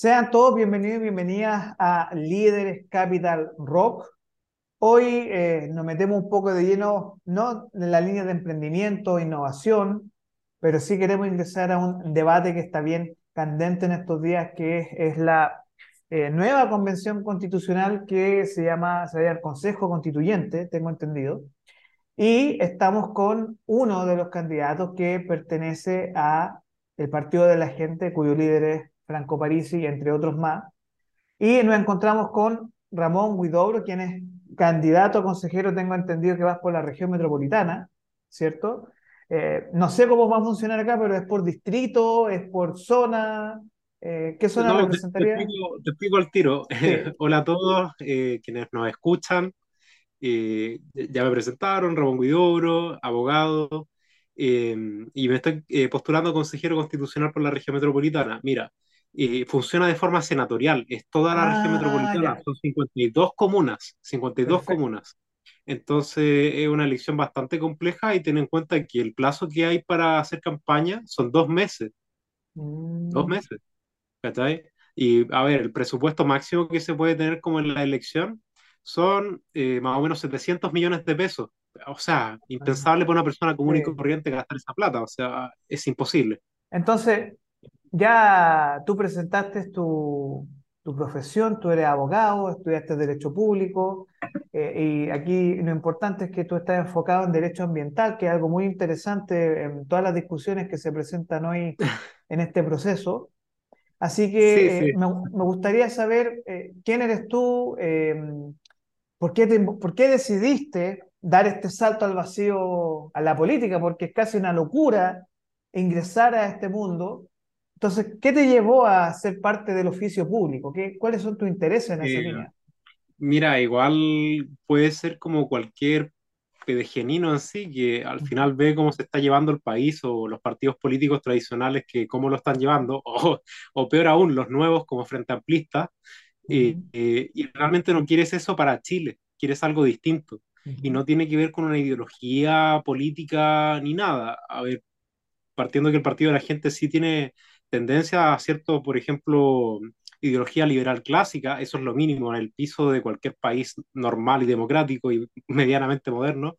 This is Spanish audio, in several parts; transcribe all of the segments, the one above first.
Sean todos bienvenidos y bienvenidas a Líderes Capital Rock. Hoy eh, nos metemos un poco de lleno, no en la línea de emprendimiento, innovación, pero sí queremos ingresar a un debate que está bien candente en estos días, que es, la eh, nueva convención constitucional que se llama, se llama el Consejo Constituyente, tengo entendido. Y estamos con uno de los candidatos que pertenece a el Partido de la Gente, cuyo líder es Franco Parisi, entre otros más. Y nos encontramos con Ramón Huidobro, quien es candidato a consejero, tengo entendido que vas por la región metropolitana, ¿cierto? Eh, no sé cómo va a funcionar acá, pero es por distrito, es por zona. Eh, ¿Qué zona representaría? Te, explico, al tiro. Hola a todos eh, quienes nos escuchan. ya me presentaron, Ramón Huidobro, abogado, y me estoy postulando consejero constitucional por la región metropolitana. Mira, funciona de forma senatorial, es toda la región ah, metropolitana, son 52 comunas, 52 comunas. Entonces es una elección bastante compleja y ten en cuenta que el plazo que hay para hacer campaña son dos meses. Dos mm. meses. ¿Cachai? Y a ver, el presupuesto máximo que se puede tener como en la elección son eh, más o menos 700 millones de pesos. O sea, impensable para una persona común y corriente gastar esa plata. O sea, es imposible. Entonces, ya tú presentaste tu, profesión, tú eres abogado, estudiaste Derecho Público, eh, y aquí lo importante es que tú estás enfocado en Derecho Ambiental, que es algo muy interesante en todas las discusiones que se presentan hoy en este proceso. Así que eh, me, gustaría saber eh, quién eres tú, em, por, qué por qué decidiste dar este salto al vacío a la política, porque es casi una locura ingresar a este mundo entonces, ¿qué te llevó a ser parte del oficio público? ¿Qué, ¿Cuáles son tus intereses en esa eh, línea? Mira, igual puede ser como cualquier pedegenino en sí, que al final ve cómo se está llevando el país o los partidos políticos tradicionales que cómo lo están llevando, o, o peor aún, los nuevos como Frente Amplista, eh, eh, y realmente no quieres eso para Chile, quieres algo distinto. Y no tiene que ver con una ideología política ni nada. A ver, partiendo que el Partido de la Gente sí tiene tendencia a cierto, por ejemplo, ideología liberal clásica, eso es lo mínimo en el piso de cualquier país normal y democrático y medianamente moderno,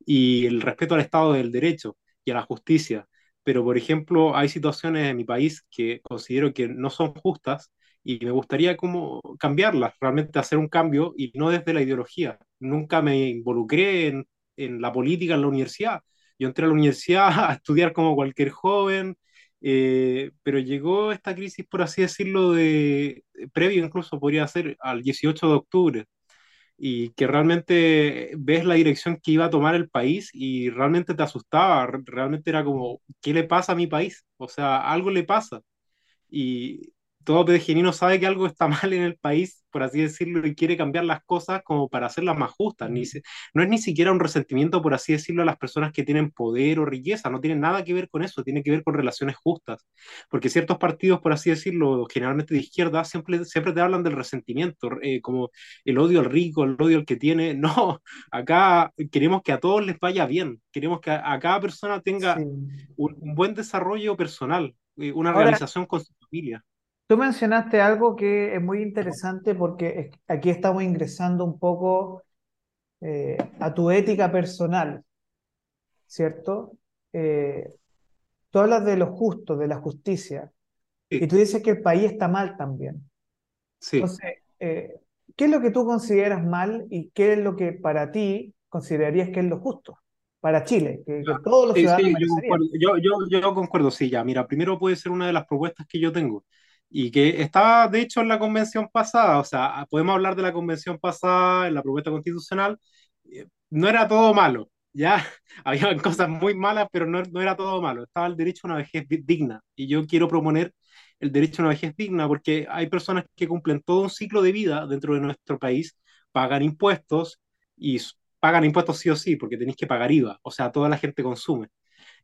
y el respeto al Estado del Derecho y a la justicia. Pero, por ejemplo, hay situaciones en mi país que considero que no son justas y me gustaría como cambiarlas, realmente hacer un cambio y no desde la ideología. Nunca me involucré en, en la política en la universidad. Yo entré a la universidad a estudiar como cualquier joven, eh, pero llegó esta crisis, por así decirlo, de previo incluso podría ser al 18 de octubre, y que realmente ves la dirección que iba a tomar el país y realmente te asustaba, realmente era como, ¿qué le pasa a mi país? O sea, algo le pasa. Y todo pedegenino sabe que algo está mal en el país, por así decirlo, y quiere cambiar las cosas como para hacerlas más justas. Ni no es ni siquiera un resentimiento, por así decirlo, a las personas que tienen poder o riqueza, no tiene nada que ver con eso, tiene que ver con relaciones justas. Porque ciertos partidos, por así decirlo, generalmente de izquierda, siempre, siempre te hablan del resentimiento, eh, como el odio al rico, el odio al que tiene. No, acá queremos que a todos les vaya bien, queremos que a, cada persona tenga un, buen desarrollo personal, eh, una realización con su familia. Tú mencionaste algo que es muy interesante porque aquí estamos ingresando un poco eh, a tu ética personal, ¿cierto? Eh, tú hablas de lo justo, de la justicia, y tú dices que el país está mal también. Sí. Entonces, eh, ¿qué es lo que tú consideras mal y qué es lo que para ti considerarías que es lo justo? Para Chile, que, todos los ciudadanos yo, yo, yo concuerdo, sí, ya. Mira, primero puede ser una de las propuestas que yo tengo y que estaba de hecho en la convención pasada, o sea, podemos hablar de la convención pasada, en la propuesta constitucional, eh, no era todo malo, ya, había cosas muy malas, pero no, no, era todo malo, estaba el derecho a una vejez digna, y yo quiero proponer el derecho a una vejez digna, porque hay personas que cumplen todo un ciclo de vida dentro de nuestro país, pagan impuestos, y pagan impuestos sí o sí, porque tenéis que pagar IVA, o sea, toda la gente consume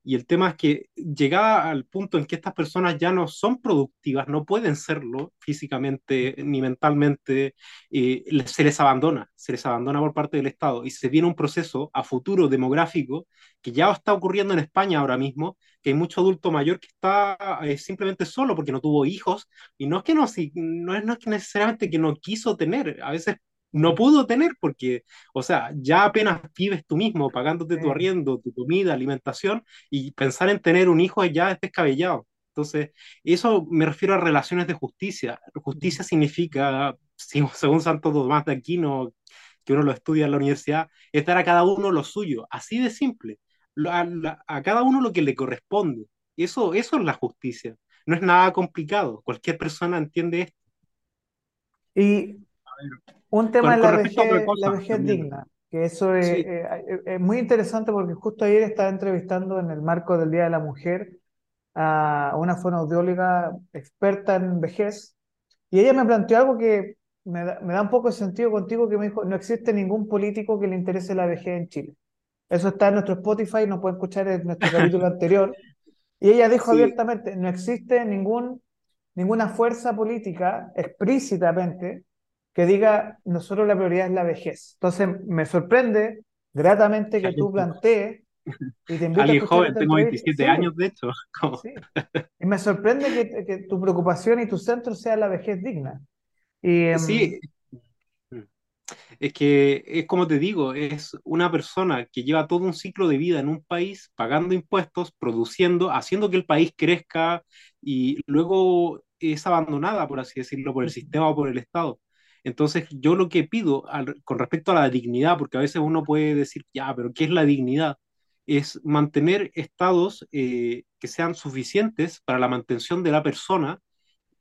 Y el tema es que llegada al punto en que estas personas ya no son productivas, no pueden serlo físicamente ni mentalmente, eh, se les abandona, se les abandona por parte del Estado y se viene un proceso a futuro demográfico que ya está ocurriendo en España ahora mismo, que hay mucho adulto mayor que está eh, simplemente solo porque no tuvo hijos y no es que no, no es, no es necesariamente que no quiso tener, a veces no pudo tener porque, o sea, ya apenas vives tú mismo pagándote tu arriendo, tu comida, alimentación y pensar en tener un hijo ya es descabellado. Entonces, eso me refiero a relaciones de justicia. Justicia significa, según Santo Tomás de Aquino, que uno lo estudia en la universidad, es dar a cada uno lo suyo, así de simple, a, a cada uno lo que le corresponde. Eso, eso es la justicia. No es nada complicado. Cualquier persona entiende esto. Y un tema es la vejez, la vejez digna, que eso eh, es, muy interesante porque justo ayer estaba entrevistando en el marco del Día de la Mujer a una fonoaudióloga experta en vejez y ella me planteó algo que me da, me da un poco de sentido contigo, que me dijo, no existe ningún político que le interese la vejez en Chile. Eso está en nuestro Spotify, no pueden escuchar en nuestro capítulo anterior. Y ella dijo abiertamente, no existe ningún, ninguna fuerza política explícitamente que diga, nosotros la prioridad es la vejez. Entonces, me sorprende gratamente que tú plantees y te invito Alguien a joven, tengo 27 años, de hecho. Y me sorprende que, que, tu preocupación y tu centro sea la vejez digna. Y, sí, em, es que es como te digo, es una persona que lleva todo un ciclo de vida en un país, pagando impuestos, produciendo, haciendo que el país crezca y luego es abandonada, por así decirlo, por el sistema o por el Estado. Entonces, yo lo que pido con respecto a la dignidad, porque a veces uno puede decir, ya, pero ¿qué es la dignidad? Es mantener estados eh, que sean suficientes para la mantención de la persona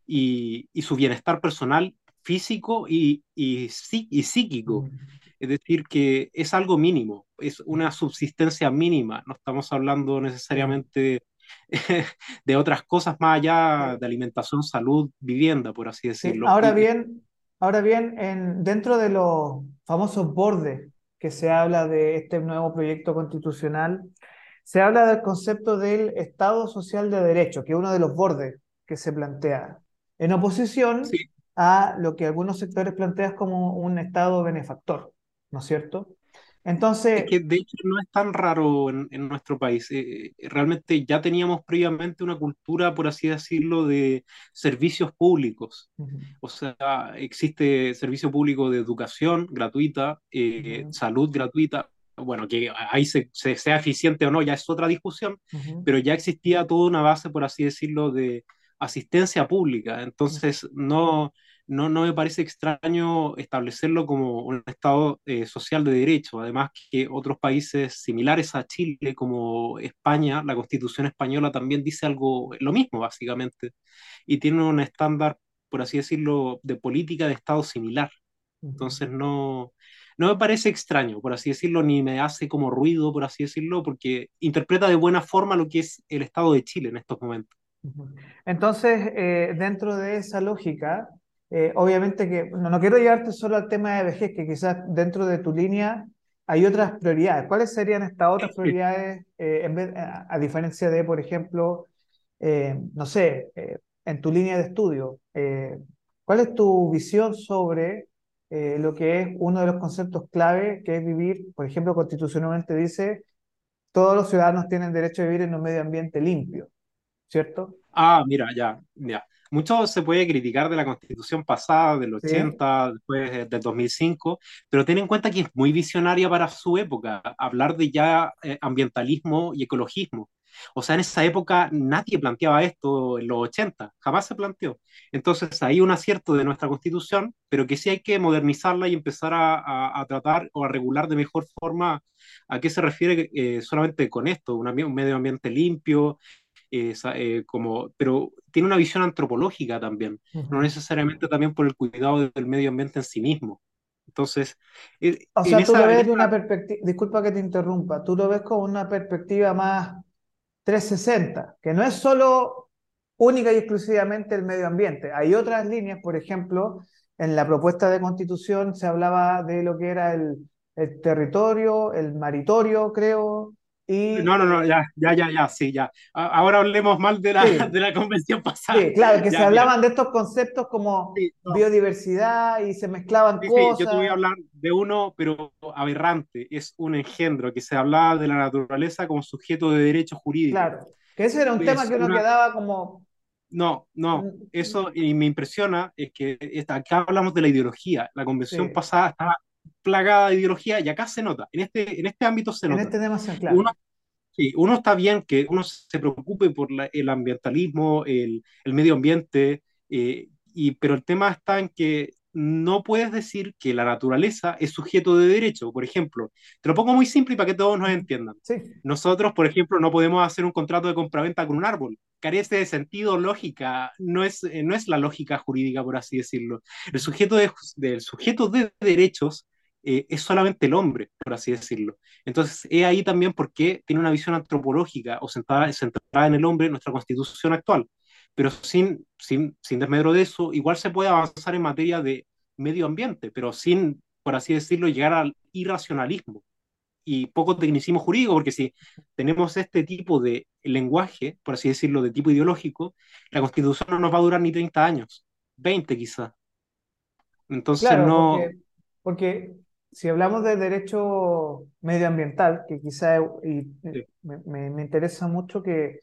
y, su bienestar personal, físico y, y, psíquico. Mm. Es decir, que es algo mínimo, es una subsistencia mínima, no estamos hablando necesariamente de otras cosas más allá de alimentación, salud, vivienda, por así decirlo. ahora bien, Ahora bien, en, dentro de los famosos bordes que se habla de este nuevo proyecto constitucional, se habla del concepto del Estado Social de Derecho, que es uno de los bordes que se plantea, en oposición a lo que algunos sectores plantean como un Estado benefactor, ¿no es cierto? Entonces... Es que de hecho no es tan raro en, nuestro país. Eh, eh, realmente ya teníamos previamente una cultura, por así decirlo, de servicios públicos. O sea, existe servicio público de educación gratuita, eh, salud gratuita. Bueno, que ahí se, sea eficiente o no, ya es otra discusión, pero ya existía toda una base, por así decirlo, de asistencia pública. Entonces, no no, no me parece extraño establecerlo como un Estado eh, social de derecho. Además que otros países similares a Chile, como España, la Constitución española también dice algo, lo mismo básicamente, y tiene un estándar, por así decirlo, de política de Estado similar. Entonces no, no me parece extraño, por así decirlo, ni me hace como ruido, por así decirlo, porque interpreta de buena forma lo que es el Estado de Chile en estos momentos. Entonces, eh, dentro de esa lógica, eh, obviamente que no, quiero llevarte solo al tema de vejez, que quizás dentro de tu línea hay otras prioridades. ¿Cuáles serían estas otras prioridades eh, en vez, a, diferencia de, por ejemplo, eh, no sé, en tu línea de estudio? ¿Cuál es tu visión sobre lo que es uno de los conceptos clave, que es vivir, por ejemplo, constitucionalmente dice, todos los ciudadanos tienen derecho a vivir en un medio ambiente limpio, ¿cierto? Ah, mira, ya, ya mucho se puede criticar de la constitución pasada, del 80, después del 2005, pero ten en cuenta que es muy visionaria para su época, hablar de ya eh, ambientalismo y ecologismo. O sea, en esa época nadie planteaba esto en los 80, jamás se planteó. Entonces, hay un acierto de nuestra constitución, pero que sí hay que modernizarla y empezar a, tratar o a regular de mejor forma a qué se refiere eh, solamente con esto, un medio ambiente limpio, eh, como, pero tiene una visión antropológica también, no necesariamente también por el cuidado del medio ambiente en sí mismo. Entonces, eh, o sea, tú lo ves de una perspectiva, disculpa que te interrumpa, tú lo ves con una perspectiva más 360, que no es solo única y exclusivamente el medio ambiente. Hay otras líneas, por ejemplo, en la propuesta de constitución se hablaba de lo que era el, el territorio, el maritorio, creo, Y, No, no, no, ya, ya, ya, ya, sí, ya. Ahora hablemos mal de la, sí, de la convención pasada. sí, claro, que se Ya, hablaban de estos conceptos como sí, no, biodiversidad y se mezclaban sí, yo te voy a cosas, hablar de uno, pero aberrante. Es un engendro que se hablaba de la naturaleza como sujeto de derecho jurídico. claro, que ese era un tema que uno una, quedaba como, no, no, mm, eso y me impresiona es que acá hablamos de la ideología. La convención pasada estaba plagada de ideología y acá se nota, en este, en este ámbito se en nota. este tema, Uno, sí, uno está bien que uno se preocupe por la- el ambientalismo, el, el medio ambiente, eh, y, pero el tema está en que no puedes decir que la naturaleza es sujeto de derecho. Por ejemplo, te lo pongo muy simple y para que todos nos entiendan. sí, Nosotros, por ejemplo, no podemos hacer un contrato de compraventa con un árbol. Carece de sentido, lógica, no es, eh, no es la lógica jurídica, por así decirlo. El sujeto de, del sujeto de derechos eh, es solamente el hombre, por así decirlo. Entonces, es ahí también porque tiene una visión antropológica o centrada, centrada en el hombre nuestra constitución actual. Pero sin, sin, sin desmedro de eso, igual se puede avanzar en materia de medio ambiente, pero sin, por así decirlo, llegar al irracionalismo y poco tecnicismo jurídico, porque si tenemos este tipo de lenguaje, por así decirlo, de tipo ideológico, la constitución no nos va a durar ni 30 años, 20 quizás. Entonces claro, no, porque, porque si hablamos de derecho medioambiental, que quizá y, y sí, me, me me interesa mucho que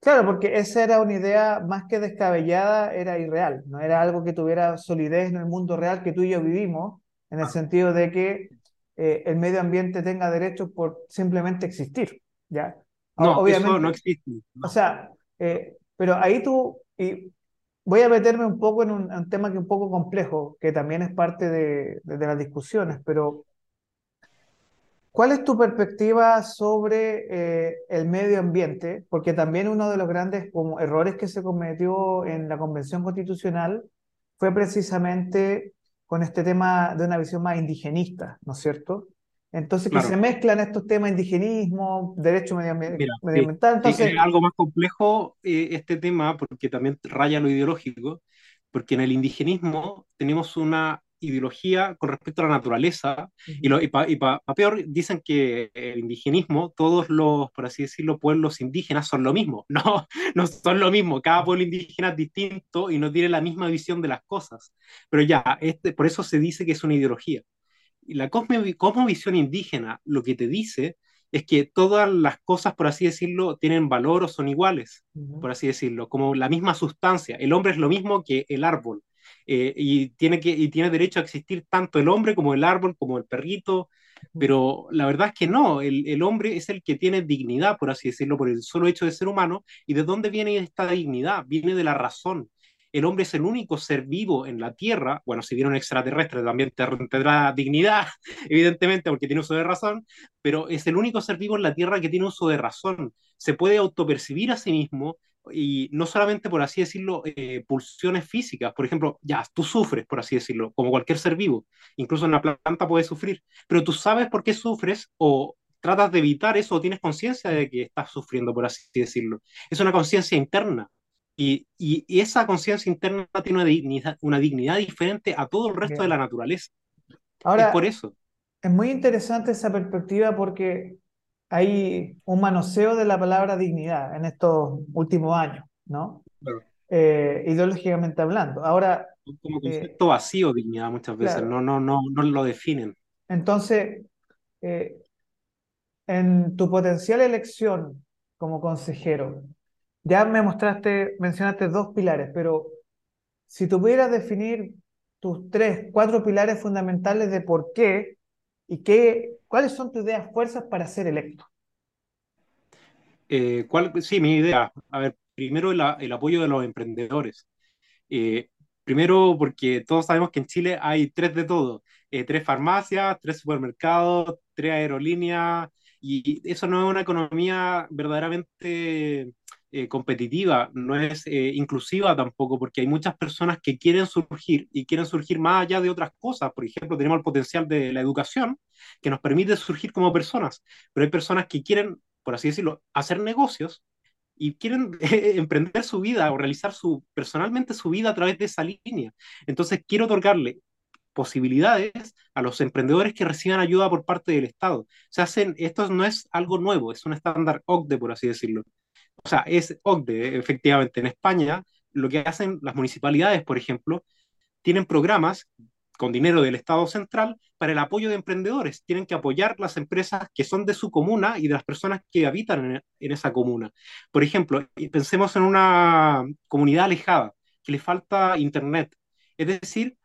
Claro, porque esa era una idea más que descabellada, era irreal, no era algo que tuviera solidez en el mundo real que tú y yo vivimos, en el ah, sentido de que eh, el medio ambiente tenga derechos por simplemente existir, ¿ya? O- no, eso no obviamente, existe. o No, sea, eh, pero ahí tú, y voy a meterme un poco en un, tema que es un poco complejo, que también es parte de las discusiones, pero ¿Cuál es tu perspectiva sobre eh, el medio ambiente? Porque también uno de los grandes como, errores que se cometió en la Convención Constitucional fue precisamente con este tema de una visión más indigenista, ¿no es cierto? Entonces, que se claro, mezclan estos temas indigenismo, derecho mira, sí, medioambiental. sí, es Entonces, algo más complejo eh, este tema porque también raya lo ideológico, porque en el indigenismo tenemos una ideología con respecto a la naturaleza, y, lo, y, pa, y pa, pa peor dicen que el indigenismo, todos los, por así decirlo, pueblos indígenas son lo mismo. No, no son lo mismo, cada pueblo indígena es distinto y no tiene la misma visión de las cosas. Pero ya, este, por eso se dice que es una ideología. Y la cosmo- cosmovisión indígena lo que te dice es que todas las cosas, por así decirlo, tienen valor o son iguales, ujú, por así decirlo, como la misma sustancia. El hombre es lo mismo que el árbol. eh, y, tiene que, y tiene derecho a existir tanto el hombre como el árbol, como el perrito, pero la verdad es que no, el, el hombre es el que tiene dignidad, por así decirlo, por el solo hecho de ser humano. ¿Y de dónde viene esta dignidad? Viene de la razón el hombre es el único ser vivo en la Tierra, bueno, si viene un extraterrestre también tendrá dignidad, evidentemente, porque tiene uso de razón, pero es el único ser vivo en la Tierra que tiene uso de razón. Se puede autopercibir a sí mismo y no solamente, por así decirlo, eh, pulsiones físicas. Por ejemplo, ya, tú sufres, por así decirlo, como cualquier ser vivo. Incluso en la planta puedes sufrir, pero tú sabes por qué sufres o tratas de evitar eso o tienes conciencia de que estás sufriendo, por así decirlo. Es una conciencia interna. Y, y, y esa conciencia interna tiene una dignidad, una dignidad diferente a todo el resto de la bien. naturaleza. Es por Ahora, eso. es muy interesante esa perspectiva porque hay un manoseo de la palabra dignidad en estos últimos años, ¿no? Claro. Eh, ideológicamente hablando. Ahora, Como eh, concepto vacío, dignidad muchas veces, claro, no, no, no, no lo definen. entonces, eh, en tu potencial elección como consejero, ya me mostraste, mencionaste dos pilares, pero si tuvieras definir tus tres, cuatro pilares fundamentales de por qué y qué, cuáles son tus ideas fuerzas para ser electo. Eh, ¿cuál, sí, mi idea. A ver, primero el, el apoyo de los emprendedores. Eh, primero, porque todos sabemos que en Chile hay tres de todo, eh, tres farmacias, tres supermercados, tres aerolíneas, y eso no es una economía verdaderamente eh, competitiva, no es eh, inclusiva tampoco, porque hay muchas personas que quieren surgir y quieren surgir más allá de otras cosas. Por ejemplo, tenemos el potencial de la educación que nos permite surgir como personas, pero hay personas que quieren, por así decirlo, hacer negocios y quieren emprender su vida o realizar su, personalmente su vida a través de esa línea. Entonces quiero otorgarle posibilidades a los emprendedores que reciban ayuda por parte del Estado. Se hacen, esto no es algo nuevo, es un estándar OCDE, por así decirlo. O sea, es OCDE, efectivamente. En España, lo que hacen las municipalidades, por ejemplo, tienen programas con dinero del Estado central para el apoyo de emprendedores. Tienen que apoyar las empresas que son de su comuna y de las personas que habitan en, en esa comuna. Por ejemplo, pensemos en una comunidad alejada que le falta internet. Es decir,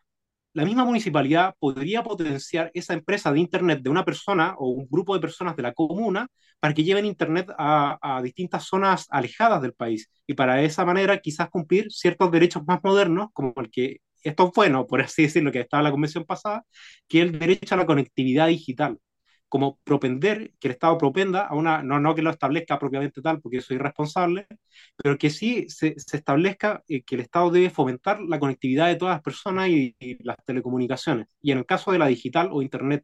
la misma municipalidad podría potenciar esa empresa de Internet de una persona o un grupo de personas de la comuna para que lleven Internet a, distintas zonas alejadas del país. Y para esa manera quizás cumplir ciertos derechos más modernos, como el que, esto es bueno, por así decirlo, que estaba la convención pasada, que es el derecho a la conectividad digital como propender, que el Estado propenda a una, no, no que lo establezca propiamente tal, porque soy irresponsable, pero que sí se, se establezca eh, que el Estado debe fomentar la conectividad de todas las personas y, y, las telecomunicaciones, y en el caso de la digital o Internet.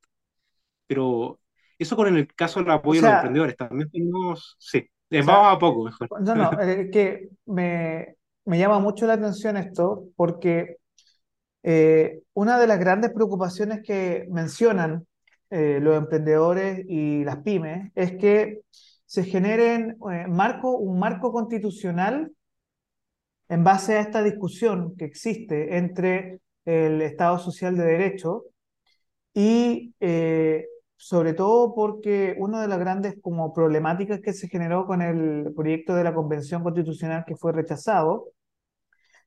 Pero eso con el caso del apoyo o sea, a los emprendedores, también tenemos, sí, eh, vamos sea, a poco mejor. No, no, es que me, me llama mucho la atención esto, porque eh, una de las grandes preocupaciones que mencionan eh, los emprendedores y las pymes es que se generen eh, marco, un marco constitucional en base a esta discusión que existe entre el Estado Social de Derecho y eh, sobre todo porque una de las grandes como problemáticas que se generó con el proyecto de la Convención Constitucional que fue rechazado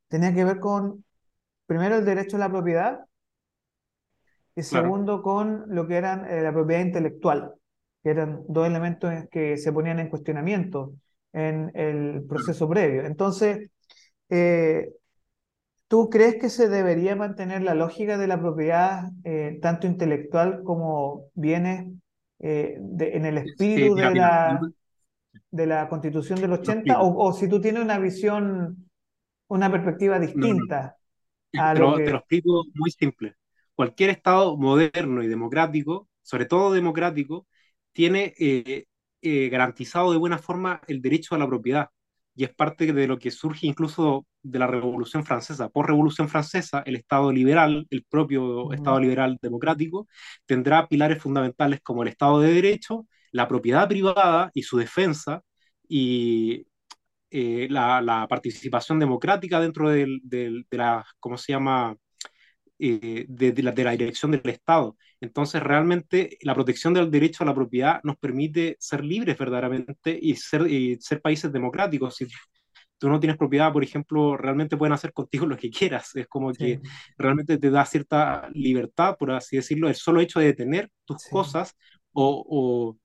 tenía que ver con, primero, el derecho a la propiedad y segundo con lo que eran eh, la propiedad intelectual, que eran dos elementos que se ponían en cuestionamiento en el proceso previo. Entonces, eh, ¿tú crees que se debería mantener la lógica de la propiedad, eh, tanto intelectual como bienes, de, en el espíritu sí, de, la, de la Constitución del 80? O, o, si tú tienes una visión, una perspectiva distinta. No, no. A te, lo, que... te lo explico muy simple cualquier Estado moderno y democrático, sobre todo democrático, tiene eh, eh, garantizado de buena forma el derecho a la propiedad. Y es parte de lo que surge incluso de la Revolución Francesa. Por Revolución Francesa, el Estado liberal, el propio uh -huh. Estado liberal democrático, tendrá pilares fundamentales como el Estado de Derecho, la propiedad privada y su defensa, y eh, la, la, participación democrática dentro de, de, de la, ¿cómo se llama?, eh, de, de, la, de, la, dirección del Estado. Entonces, realmente la protección del derecho a la propiedad nos permite ser libres verdaderamente y ser, y ser países democráticos. Si tú no tienes propiedad, por ejemplo, realmente pueden hacer contigo lo que quieras. Es como sí. que realmente te da cierta libertad, por así decirlo, el solo hecho de tener tus sí. cosas o, o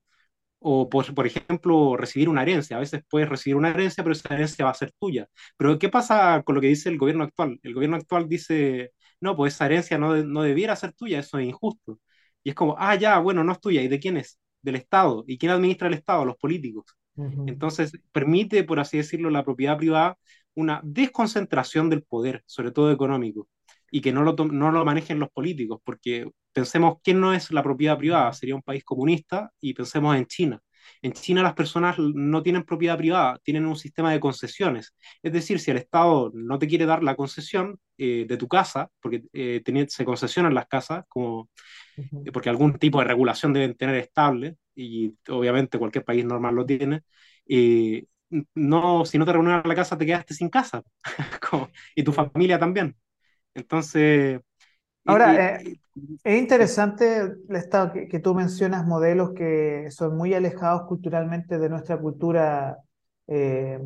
o por, por, ejemplo recibir una herencia. A veces puedes recibir una herencia, pero esa herencia va a ser tuya. Pero ¿qué pasa con lo que dice el gobierno actual? El gobierno actual dice, no, pues esa herencia no, no debiera ser tuya, eso es injusto. Y es como, ah, ya, bueno, no es tuya, ¿y de quién es? Del Estado. ¿Y quién administra el Estado? Los políticos. Uh -huh. Entonces, permite, por así decirlo, la propiedad privada una desconcentración del poder, sobre todo económico, y que no lo, no lo manejen los políticos, porque pensemos quién no es la propiedad privada, sería un país comunista, y pensemos en China. En China las personas no tienen propiedad privada, tienen un sistema de concesiones. Es decir, si el Estado no te quiere dar la concesión eh, de tu casa, porque eh, se concesionan las casas, como, uh -huh. porque algún tipo de regulación deben tener estable, y obviamente cualquier país normal lo tiene, eh, no, si no te reúnen la casa te quedaste sin casa, y tu familia también. Entonces, Ahora, eh, es interesante Estado, que, que, tú mencionas modelos que son muy alejados culturalmente de nuestra cultura eh,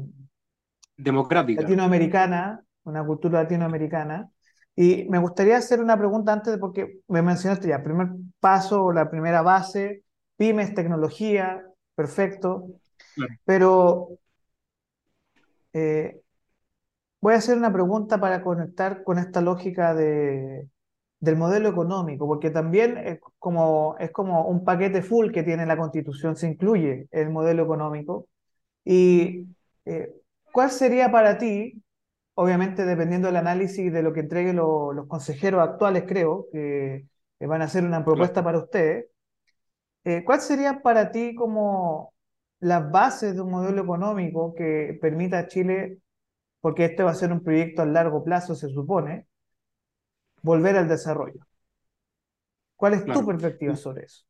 democrática latinoamericana, una cultura latinoamericana. Y me gustaría hacer una pregunta antes, de, porque me mencionaste ya, primer paso, la primera base, pymes, tecnología, perfecto. Claro. Pero eh, voy a hacer una pregunta para conectar con esta lógica de, del modelo económico, porque también es como, es como un paquete full que tiene la Constitución, se incluye el modelo económico. ¿Y eh, cuál sería para ti, obviamente dependiendo del análisis de lo que entreguen lo, los consejeros actuales, creo, que, que, van a hacer una propuesta claro. para ustedes, eh, ¿cuál sería para ti como las bases de un modelo económico que permita a Chile, porque este va a ser un proyecto a largo plazo, se supone, volver al desarrollo. ¿Cuál es tu perspectiva sobre eso?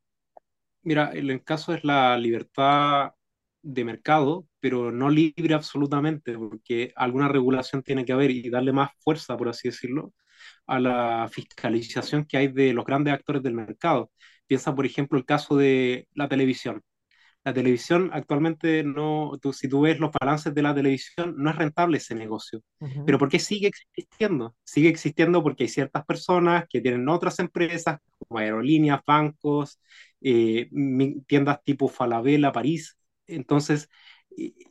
Mira, el caso es la libertad de mercado, pero no libre absolutamente, porque alguna regulación tiene que haber y darle más fuerza, por así decirlo, a la fiscalización que hay de los grandes actores del mercado. Piensa, por ejemplo, el caso de la televisión. La televisión actualmente no, tú, si tú ves los balances de la televisión, no es rentable ese negocio. Pero ¿por qué sigue existiendo? Sigue existiendo porque hay ciertas personas que tienen otras empresas, como aerolíneas, bancos, eh, tiendas tipo Falabella, París. Entonces,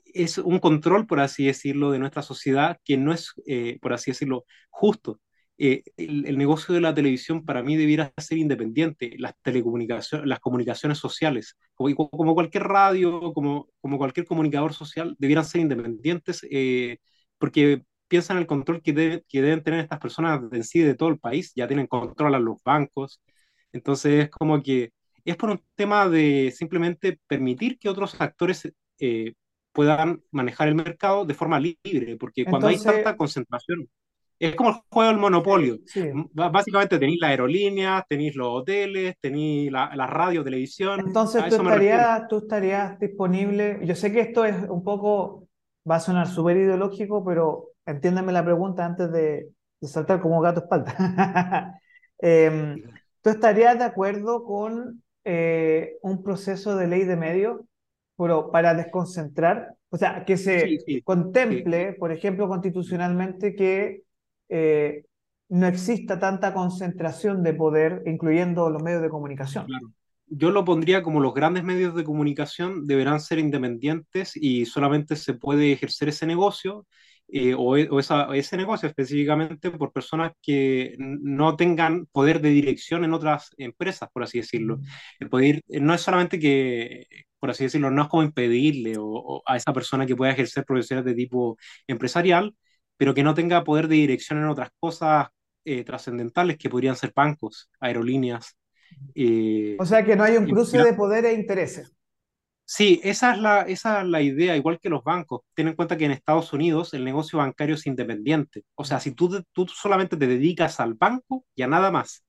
es un control, por así decirlo, de nuestra sociedad que no es, eh, por así decirlo, justo. Eh, el, negocio de la televisión para mí debiera ser independiente, las telecomunicaciones, las comunicaciones sociales, como, como cualquier radio, como, como cualquier comunicador social, debieran ser independientes eh, porque piensan en el control que, que deben tener estas personas en sí de todo el país, ya tienen control a los bancos, entonces es como que es por un tema de simplemente permitir que otros actores eh, puedan manejar el mercado de forma libre, porque cuando hay tanta concentración, es como el juego del monopolio. Básicamente tenéis la aerolínea, tenéis los hoteles, tenéis la, la, radio, televisión. Entonces tú estarías, tú estarías disponible, yo sé que esto es un poco, va a sonar súper ideológico, pero entiéndame la pregunta antes de, saltar como gato espalda. Em, ¿Tú estarías de acuerdo con eh, un proceso de ley de medios pero para desconcentrar? O sea, que se contemple, por ejemplo, constitucionalmente que eh, no exista tanta concentración de poder, incluyendo los medios de comunicación. Yo lo pondría como los grandes medios de comunicación deberán ser independientes y solamente se puede ejercer ese negocio eh, o, e, o esa, ese negocio específicamente por personas que no tengan poder de dirección en otras empresas, por así decirlo. El poder eh, no es solamente que, por así decirlo, no es como impedirle o a esa persona que pueda ejercer profesiones de tipo empresarial, pero que no tenga poder de dirección en otras cosas eh, trascendentales que podrían ser bancos, aerolíneas. Eh, o sea, que no hay un cruce de poder e intereses. Sí, esa es, la, esa es la idea, igual que los bancos. Ten en cuenta que en Estados Unidos el negocio bancario es independiente. O sea, si tú, tú solamente te dedicas al banco, ya nada más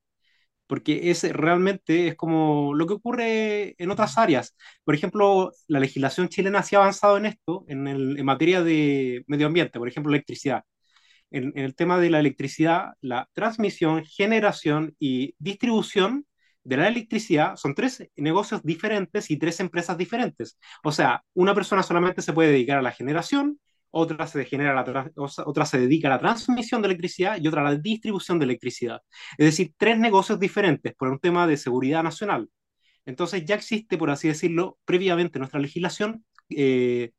porque es realmente es como lo que ocurre en otras áreas. Por ejemplo, la legislación chilena sí ha avanzado en esto, en, el, en materia de medio ambiente, por ejemplo, electricidad. En, en, el tema de la electricidad, la transmisión, generación y distribución de la electricidad son tres negocios diferentes y tres empresas diferentes. O sea, una persona solamente se puede dedicar a la generación, otra se, genera la otra se dedica a la transmisión de electricidad y otra a la distribución de electricidad. Es decir, tres negocios diferentes por un tema de seguridad nacional. Entonces ya existe, por así decirlo, previamente en nuestra legislación, eh,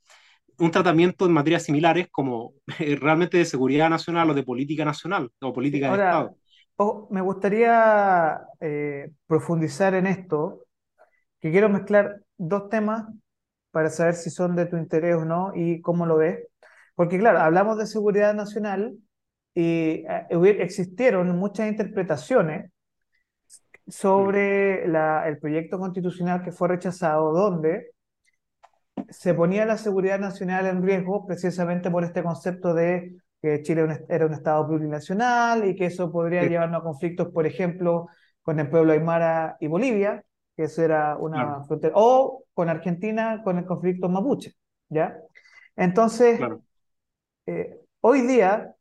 un tratamiento en materias similares como eh, realmente de seguridad nacional o de política nacional o política de Estado. me gustaría eh, profundizar en esto, que quiero mezclar dos temas para saber si son de tu interés o no y cómo lo ves. Porque claro, hablamos de seguridad nacional y eh, existieron muchas interpretaciones sobre la, el proyecto constitucional que fue rechazado, donde se ponía la seguridad nacional en riesgo precisamente por este concepto de que Chile era un Estado plurinacional y que eso podría llevarnos a conflictos, por ejemplo, con el pueblo aymara y Bolivia, que eso era una frontera, o con Argentina, con el conflicto mapuche, ¿ya? Entonces, eh, hoy día,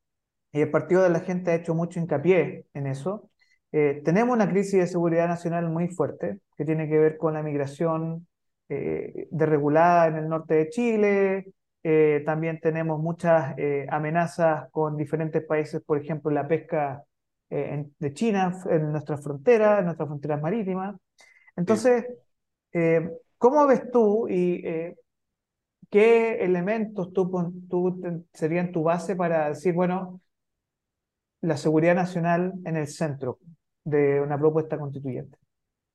y el Partido de la Gente ha hecho mucho hincapié en eso, eh, tenemos una crisis de seguridad nacional muy fuerte que tiene que ver con la migración eh, desregulada en el norte de Chile. también tenemos muchas amenazas con diferentes países, por ejemplo, la pesca de China en nuestras fronteras, en nuestras fronteras marítimas. Entonces, ¿cómo ves tú y ¿qué elementos tú, serían tu base para decir, bueno, la seguridad nacional en el centro de una propuesta constituyente?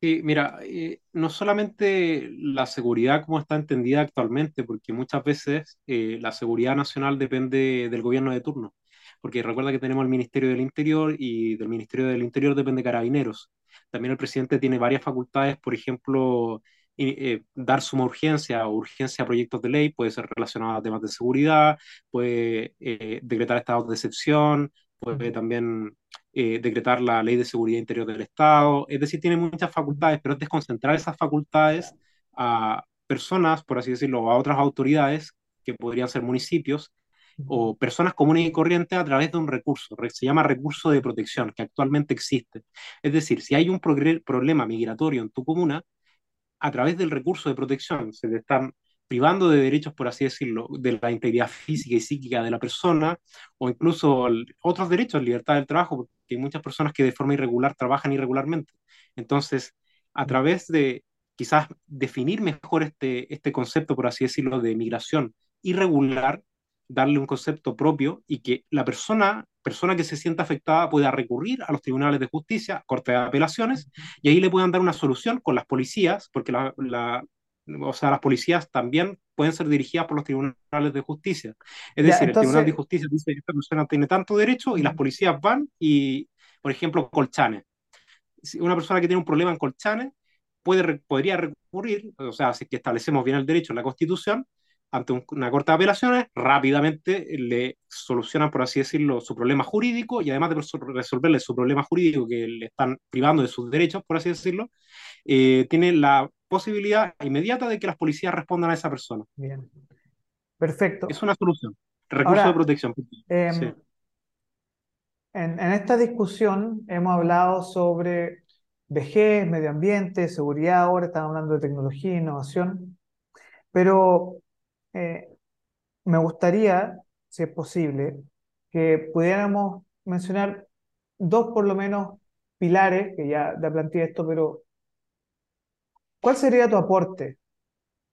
Sí, mira, eh, no solamente la seguridad como está entendida actualmente, porque muchas veces eh, la seguridad nacional depende del gobierno de turno, porque recuerda que tenemos el Ministerio del Interior y del Ministerio del Interior depende Carabineros. También el presidente tiene varias facultades, por ejemplo, eh, dar suma urgencia o urgencia a proyectos de ley, puede ser relacionado a temas de seguridad, puede eh, decretar estados de excepción, puede también eh, decretar la ley de seguridad interior del Estado, es decir, tiene muchas facultades, pero es desconcentrar esas facultades a personas, por así decirlo, a otras autoridades, que podrían ser municipios, o personas comunes y corrientes a través de un recurso, se llama recurso de protección, que actualmente existe. Es decir, si hay un problema migratorio en tu comuna, a través del recurso de protección se te están privando de derechos, por así decirlo, de la integridad física y psíquica de la persona, o incluso otros derechos, libertad del trabajo, porque hay muchas personas que de forma irregular trabajan irregularmente. Entonces, a través de quizás definir mejor este, este concepto, por así decirlo, de migración irregular, darle un concepto propio y que la persona, persona que se sienta afectada pueda recurrir a los tribunales de justicia, corte de apelaciones, y ahí le puedan dar una solución con las policías, porque la, la, o sea, las policías también pueden ser dirigidas por los tribunales de justicia. Es decir, el Tribunal de Justicia dice que esta persona tiene tanto derecho y las policías van y, por ejemplo, Colchanes. Una persona que tiene un problema en Colchanes puede, podría recurrir, o sea, si que establecemos bien el derecho en la Constitución, ante una corte de apelaciones, rápidamente le solucionan, por así decirlo, su problema jurídico y además de resolverle su problema jurídico que le están privando de sus derechos, por así decirlo, eh, tiene la posibilidad inmediata de que las policías respondan a esa persona. Bien. Perfecto. Es una solución. Recurso de protección. Em, en, en esta discusión hemos hablado sobre vejez, medio ambiente, seguridad, ahora estamos hablando de tecnología, innovación, pero eh, me gustaría, si es posible, que pudiéramos mencionar dos por lo menos pilares, que ya, ya planteé esto, pero ¿cuál sería tu aporte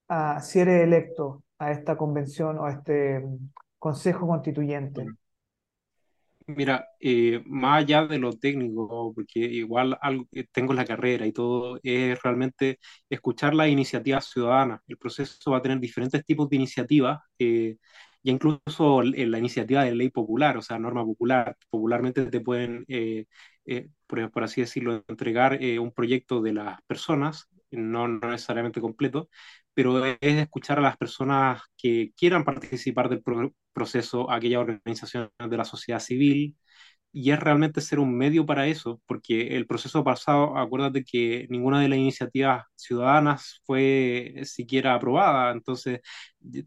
a, si eres electo a esta convención o a este mm, Consejo Constituyente? Mira, eh, más allá de lo técnico, porque igual algo que tengo la carrera y todo, es realmente escuchar las iniciativas ciudadanas. El proceso va a tener diferentes tipos de iniciativas, eh, ya incluso la iniciativa de ley popular, o sea, norma popular. Popularmente te pueden, eh, por, así decirlo, entregar un proyecto de las personas, no, necesariamente completo, pero es escuchar a las personas que quieran participar del proceso, aquellas organizaciones de la sociedad civil, y es realmente ser un medio para eso, porque el proceso pasado, acuérdate que ninguna de las iniciativas ciudadanas fue siquiera aprobada, entonces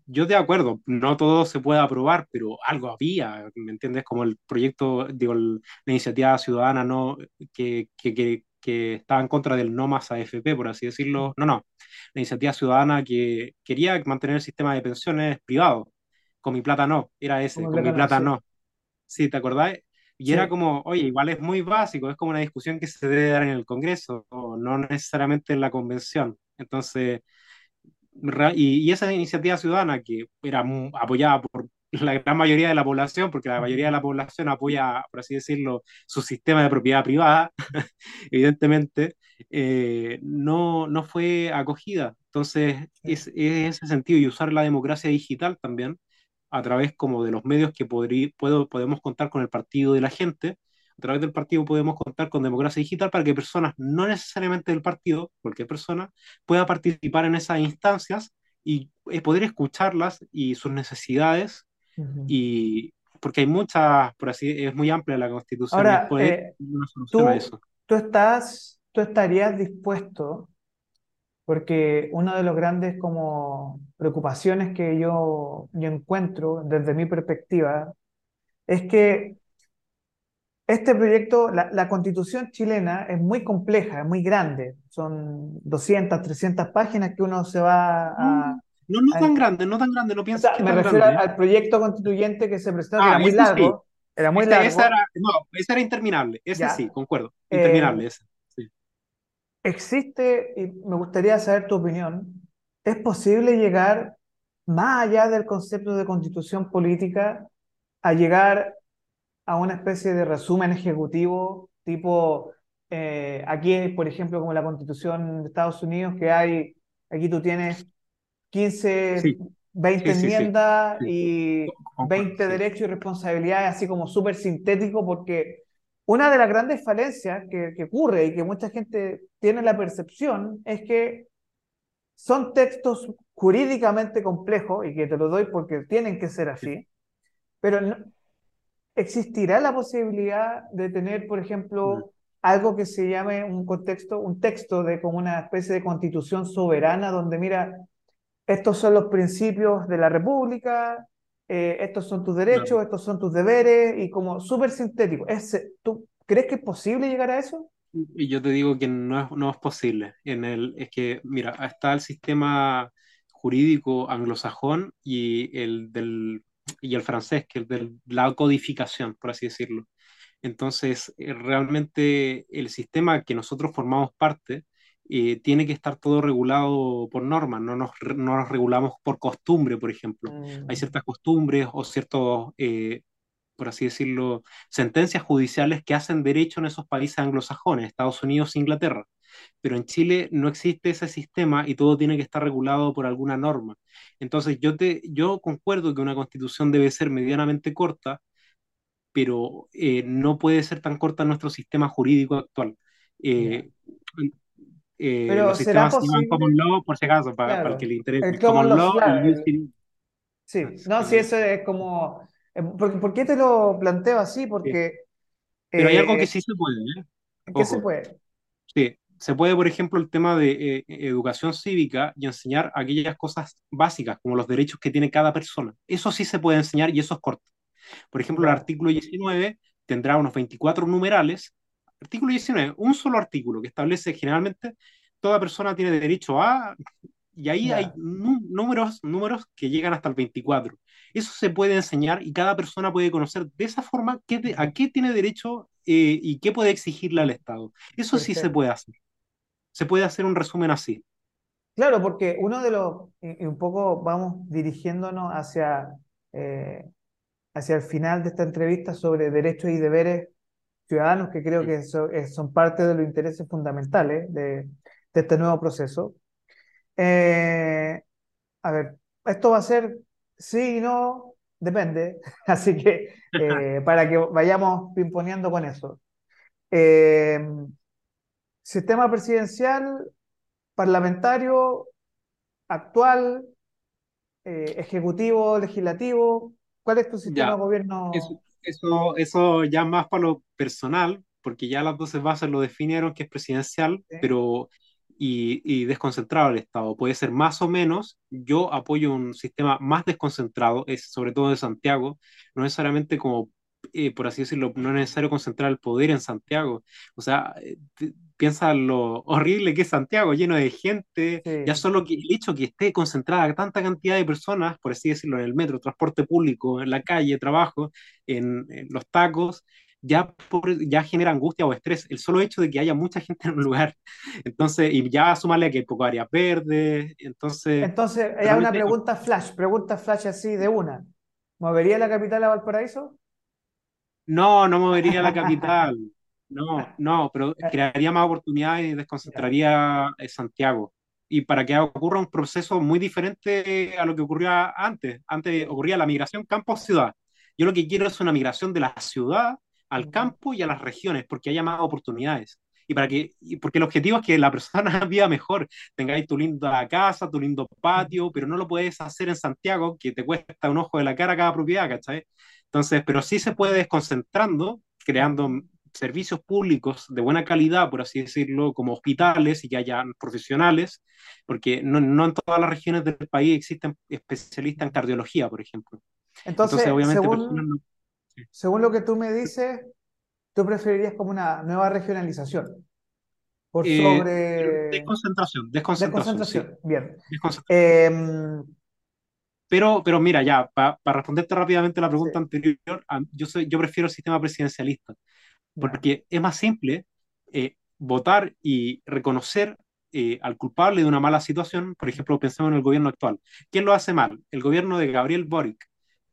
yo de acuerdo, no todo se puede aprobar, pero algo había, ¿me entiendes? Como el proyecto, digo, la iniciativa ciudadana no que, que, que que estaba en contra del no más AFP, por así decirlo. No, no. La iniciativa ciudadana que quería mantener el sistema de pensiones privado. Con mi plata no, era ese, con, mi plata no. Sí, ¿te acordás? Y era como, oye, igual es muy básico, es como una discusión que se debe dar en el Congreso, no necesariamente en la convención. Entonces, y, y esa iniciativa ciudadana que era apoyada por la gran mayoría de la población, porque la mayoría de la población apoya, por así decirlo, su sistema de propiedad privada, evidentemente, eh, no, no fue acogida. Entonces, es, en ese sentido, y usar la democracia digital también, a través como de los medios que puedo, podemos contar con el partido de la gente, a través del partido podemos contar con democracia digital para que personas, no necesariamente del partido, cualquier persona, pueda participar en esas instancias y eh, poder escucharlas y sus necesidades y porque hay muchas, por así, es muy amplia la constitución. Ahora, eh, tú, tú, estás, tú estarías dispuesto, porque una de las grandes como preocupaciones que yo, yo encuentro desde mi perspectiva es que este proyecto, la, la, constitución chilena es muy compleja, es muy grande, son 200, 300 páginas que uno se va a, mm. No, no tan grande, no tan grande, no pienso Me refiero al proyecto constituyente que se presentó, que era ah, muy largo. Era muy largo. era, no, ese era interminable, ese sí, concuerdo. Eh, interminable. Sí. Existe, y me gustaría saber tu opinión, ¿es posible llegar más allá del concepto de constitución política a llegar a una especie de resumen ejecutivo tipo, eh, aquí, por ejemplo, como la constitución de Estados Unidos, que hay, aquí tú tienes 15, 20 enmiendas y 20 derechos y responsabilidades, así como súper sintético, porque una de las grandes falencias que, que, ocurre y que mucha gente tiene la percepción es que son textos jurídicamente complejos, y que te lo doy porque tienen que ser así, pero ¿existirá la posibilidad de tener, por ejemplo, Mm. algo que se llame un contexto, un texto de como una especie de constitución soberana donde mira, estos son los principios de la República, eh, estos son tus derechos, Claro. estos son tus deberes, y como súper sintético. Ese, ¿tú crees que es posible llegar a eso? Y yo te digo que no es, no es posible. En el, es que, mira, está el sistema jurídico anglosajón y el, del, y el francés, que es de la codificación, por así decirlo. Entonces, eh, realmente el sistema que nosotros formamos parte eh, tiene que estar todo regulado por normas, no nos, no nos regulamos por costumbre, por ejemplo. Hay Mm, ciertas costumbres o ciertos, eh, por así decirlo, sentencias judiciales que hacen derecho en esos países anglosajones, Estados Unidos e Inglaterra. Pero en Chile no existe ese sistema y todo tiene que estar regulado por alguna norma. Entonces, yo, te, yo concuerdo que una constitución debe ser medianamente corta, pero eh, no puede ser tan corta nuestro sistema jurídico actual. Eh, eh, Pero los ¿será sistemas se llaman posible? common law, por si acaso, para, que Claro. le interese. El common Common law, claro, el- sí. No, sí, eso es como... eh, ¿Por, por qué te lo planteo así? Sí. Porque... Pero hay algo que eh, sí se puede, ¿eh? ¿qué se puede? sí. Se puede, por ejemplo, el tema de eh, educación cívica y enseñar aquellas cosas básicas, como los derechos que tiene cada persona. Eso sí se puede enseñar y eso es corto. Por ejemplo, el artículo 19 tendrá unos 24 numerales. Artículo 19, un solo artículo que establece generalmente toda persona tiene derecho a, y ahí hay números, números que llegan hasta el 24. Eso se puede enseñar y cada persona puede conocer de esa forma qué de- a qué tiene derecho eh, y qué puede exigirle al Estado. Eso sí se puede hacer. Se puede hacer un resumen así. Claro, porque uno de los... Y, y un poco vamos dirigiéndonos hacia, eh, hacia el final de esta entrevista sobre derechos y deberes ciudadanos, que creo que eh, son parte de los intereses fundamentales de, de este nuevo proceso. Eh, a ver, esto va a ser sí y no, depende. Así que eh, para que vayamos pimponeando con eso. Eh, sistema presidencial, parlamentario, actual, ejecutivo, legislativo. ¿Cuál es tu sistema de gobierno? eso, eso, eso ya más para lo personal, porque ya las 12 bases lo definieron que es presidencial, ¿Sí? pero y, y desconcentrado el Estado. Puede ser más o menos. Yo apoyo un sistema más desconcentrado, es sobre todo de Santiago, no necesariamente como, eh, por así decirlo, no es necesario concentrar el poder en Santiago. O sea, eh, piensa lo horrible que es Santiago, lleno de gente, ya solo que el hecho que esté concentrada tanta cantidad de personas, por así decirlo, en el metro, transporte público, en la calle, trabajo, en, en los tacos, ya, por- ya genera angustia o estrés. El solo hecho de que haya mucha gente en un lugar. Entonces, y ya súmale que hay poco áreas verdes, entonces, Entonces, hay una pregunta flash, pregunta flash así de una. ¿Movería la capital a Valparaíso? no, no movería la capital. No, no, pero Eh, crearía más oportunidades y desconcentraría eh, Santiago. Y para que ocurra un proceso muy diferente a lo que ocurría antes. Antes ocurría la migración campo-ciudad. Yo lo que quiero es una migración de la ciudad al Mm, campo y a las regiones, porque haya más oportunidades. Y para que, y porque el objetivo es que la persona viva mejor, tengáis tu linda casa, tu lindo patio, pero no lo puedes hacer en Santiago, que te cuesta un ojo de la cara cada propiedad, ¿cachai? Entonces, pero sí se puede desconcentrando, creando. Servicios públicos de buena calidad, por así decirlo, como hospitales y que haya profesionales, porque no, no en todas las regiones del país existen especialistas en cardiología, por ejemplo. Entonces, Entonces, obviamente, según, no... según lo que tú me dices, tú preferirías como una nueva regionalización por Eh, sobre desconcentración, desconcentración, sí. desconcentración. Bien. Desconcentración. Em, Pero, pero mira, ya, para pa responderte rápidamente a la sí, pregunta anterior, a- yo, soy, yo prefiero el sistema presidencialista. Porque es más simple eh, votar y reconocer eh, al culpable de una mala situación. Por ejemplo, pensemos en el gobierno actual. ¿Quién lo hace mal? El gobierno de Gabriel Boric.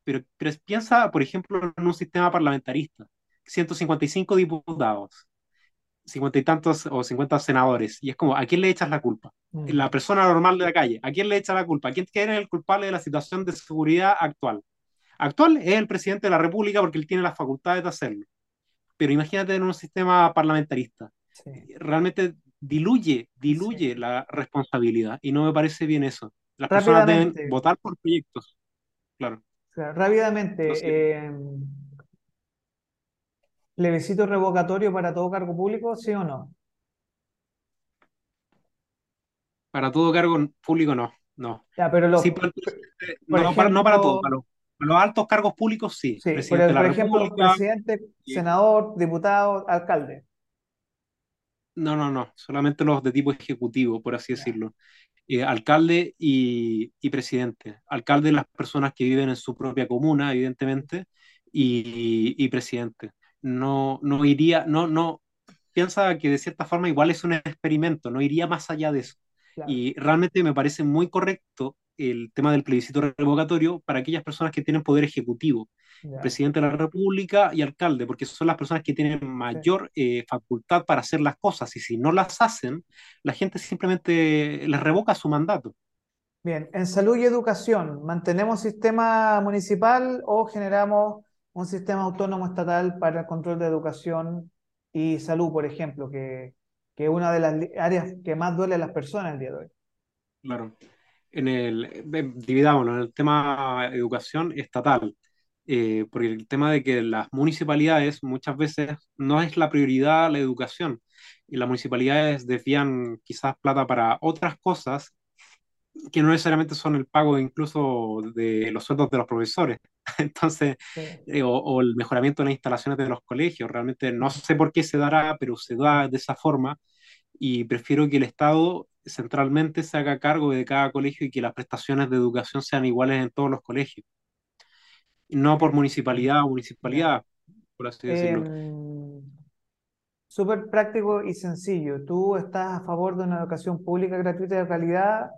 Pero, pero piensa, por ejemplo, en un sistema parlamentarista. 155 diputados, 50 y tantos o 50 senadores. Y es como, ¿a quién le echas la culpa? Mm. La persona normal de la calle. ¿A quién le echa la culpa? ¿Quién es el culpable de la situación de seguridad actual? Actual es el presidente de la República porque él tiene las facultades de hacerlo pero imagínate en un sistema parlamentarista. Sí, Realmente diluye, diluye sí. la responsabilidad y no me parece bien eso. Las personas deben Rápidamente, votar por proyectos, claro. claro, No sé, rápidamente. em, plebiscito revocatorio para todo cargo público, sí o no? Para todo cargo público no, no. Ya, pero los, Sí, por no, para, no para todo, para los, los altos cargos públicos sí. Presidente de la por ejemplo, República, presidente, y- senador, diputado, alcalde. No, no, no, solamente los de tipo ejecutivo, por así decirlo. Eh, alcalde y, y presidente. Alcalde las personas que viven en su propia comuna, evidentemente, y, y presidente. No, no iría, no, no, piensa que de cierta forma igual es un experimento, no iría más allá de eso. Claro, Y realmente me parece muy correcto el tema del plebiscito revocatorio para aquellas personas que tienen poder ejecutivo ya. presidente de la República y alcalde, porque son las personas que tienen mayor eh, facultad para hacer las cosas y si no las hacen, la gente simplemente les revoca su mandato. Bien, en salud y educación, ¿mantenemos sistema municipal o generamos un sistema autónomo estatal para el control de educación y salud, por ejemplo, que, que es una de las áreas que más duele a las personas el día de hoy? Claro. En el, dividámoslo, en el tema educación estatal, eh, porque el tema de que las municipalidades muchas veces no es la prioridad la educación, y las municipalidades desvían quizás plata para otras cosas que no necesariamente son el pago incluso de los sueldos de los profesores. Entonces, Sí. eh, o, o el mejoramiento de las instalaciones de los colegios. Realmente no sé por qué se dará, pero se da de esa forma y prefiero que el Estado centralmente se haga cargo de cada colegio y que las prestaciones de educación sean iguales en todos los colegios. No por municipalidad o municipalidad, por así decirlo. Em, súper práctico y sencillo. ¿Tú estás a favor de una educación pública gratuita de calidad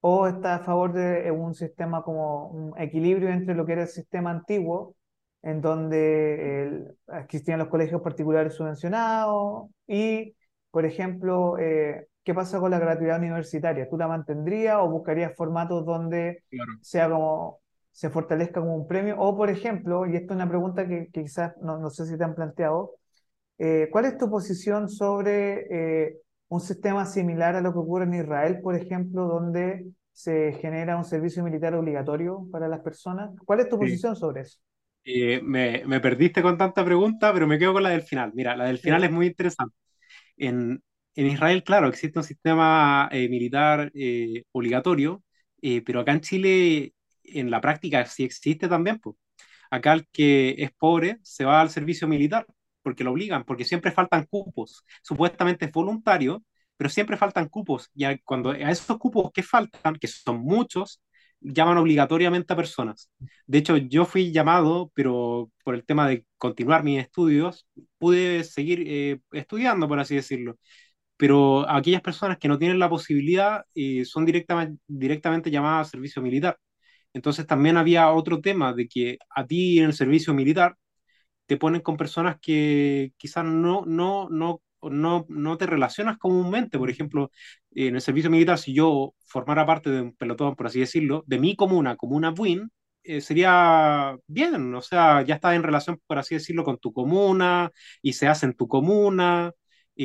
o estás a favor de eh, un sistema como un equilibrio entre lo que era el sistema antiguo, en donde el- existían los colegios particulares subvencionados y, por ejemplo, eh, ¿qué pasa con la gratuidad universitaria? ¿Tú la mantendrías o buscarías formatos donde Claro. sea como se fortalezca como un premio? O, por ejemplo, y esto es una pregunta que, que quizás no, no sé si te han planteado, eh, ¿cuál es tu posición sobre eh, un sistema similar a lo que ocurre en Israel, por ejemplo, donde se genera un servicio militar obligatorio para las personas? ¿Cuál es tu Sí. posición sobre eso? Eh, me, me perdiste con tanta pregunta, pero me quedo con la del final. Mira, la del final Sí. es muy interesante. En, en Israel, claro, existe un sistema eh, militar eh, obligatorio, eh, pero acá en Chile, en la práctica, sí existe también. pues. Acá el que es pobre se va al servicio militar porque lo obligan, porque siempre faltan cupos. Supuestamente es voluntario, pero siempre faltan cupos. Y a- cuando a esos cupos que faltan, que son muchos, llaman obligatoriamente a personas. De hecho, yo fui llamado, pero por el tema de continuar mis estudios, pude seguir eh, estudiando, por así decirlo. Pero aquellas personas que no tienen la posibilidad eh, son directamente, llamadas a servicio militar. Entonces también había otro tema de que a ti en el servicio militar te ponen con personas que quizás no, no, no, no, no te relacionas comúnmente. Por ejemplo, en el servicio militar, si yo formara parte de un pelotón, por así decirlo, de mi comuna, comuna Buin, eh, sería bien, o sea, ya estás en relación, por así decirlo, con tu comuna y se hace en tu comuna.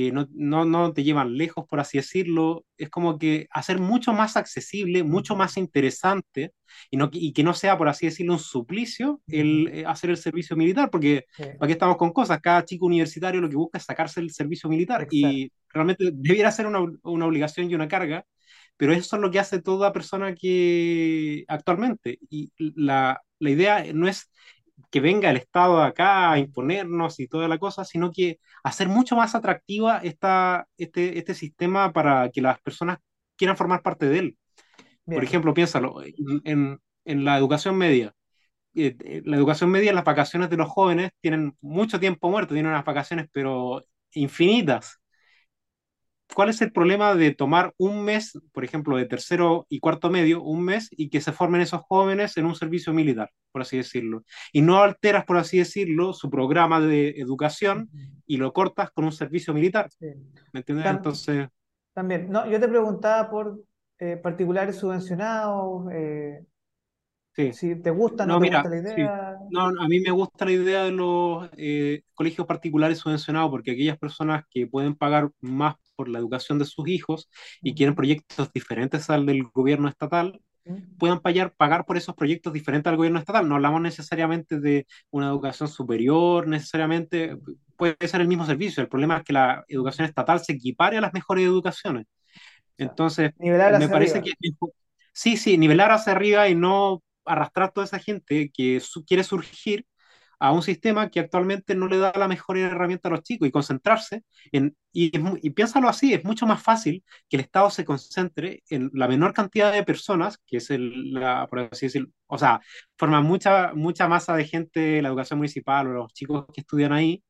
Eh, no, no, no te llevan lejos, por así decirlo. Es como que hacer mucho más accesible, mucho más interesante y, no, y que no sea, por así decirlo, un suplicio el eh, hacer el servicio militar, porque Sí. ¿para qué estamos con cosas? Cada chico universitario lo que busca es sacarse el servicio militar Exacto. y realmente debiera ser una, una obligación y una carga, pero eso es lo que hace toda persona que actualmente. Y la, la idea no es que venga el Estado acá a imponernos y toda la cosa, sino que hacer mucho más atractiva esta, este, este sistema para que las personas quieran formar parte de él. Bien. Por ejemplo, piénsalo, en, en, en la educación media. eh, eh, la educación media, las vacaciones de los jóvenes tienen mucho tiempo muerto, tienen unas vacaciones pero infinitas. ¿Cuál es el problema de tomar un mes, por ejemplo, de tercero y cuarto medio, un mes, y que se formen esos jóvenes en un servicio militar, por así decirlo? Y no alteras, por así decirlo, su programa de educación y lo cortas con un servicio militar, Sí. ¿me entiendes? Tam- Entonces, También, no, yo te preguntaba por eh, particulares subvencionados, eh, sí. si te gusta, no, No, te mira, gusta la sí. idea. No, a mí me gusta la idea de los eh, colegios particulares subvencionados porque aquellas personas que pueden pagar más por la educación de sus hijos y quieren proyectos diferentes al del gobierno estatal, puedan pagar, pagar por esos proyectos diferentes al gobierno estatal. No hablamos necesariamente de una educación superior, necesariamente, puede ser el mismo servicio. El problema es que la educación estatal se equipare a las mejores educaciones. Entonces, me parece que sí, sí, nivelar hacia arriba y no arrastrar toda esa gente que quiere surgir a un sistema que actualmente no le da la mejor herramienta a los chicos y concentrarse en, y, y, piénsalo así, es mucho más fácil que el Estado se concentre en la menor cantidad de personas, que es el, la, por así decirlo, o sea, forma mucha, mucha masa de gente la educación municipal o los chicos que estudian ahí,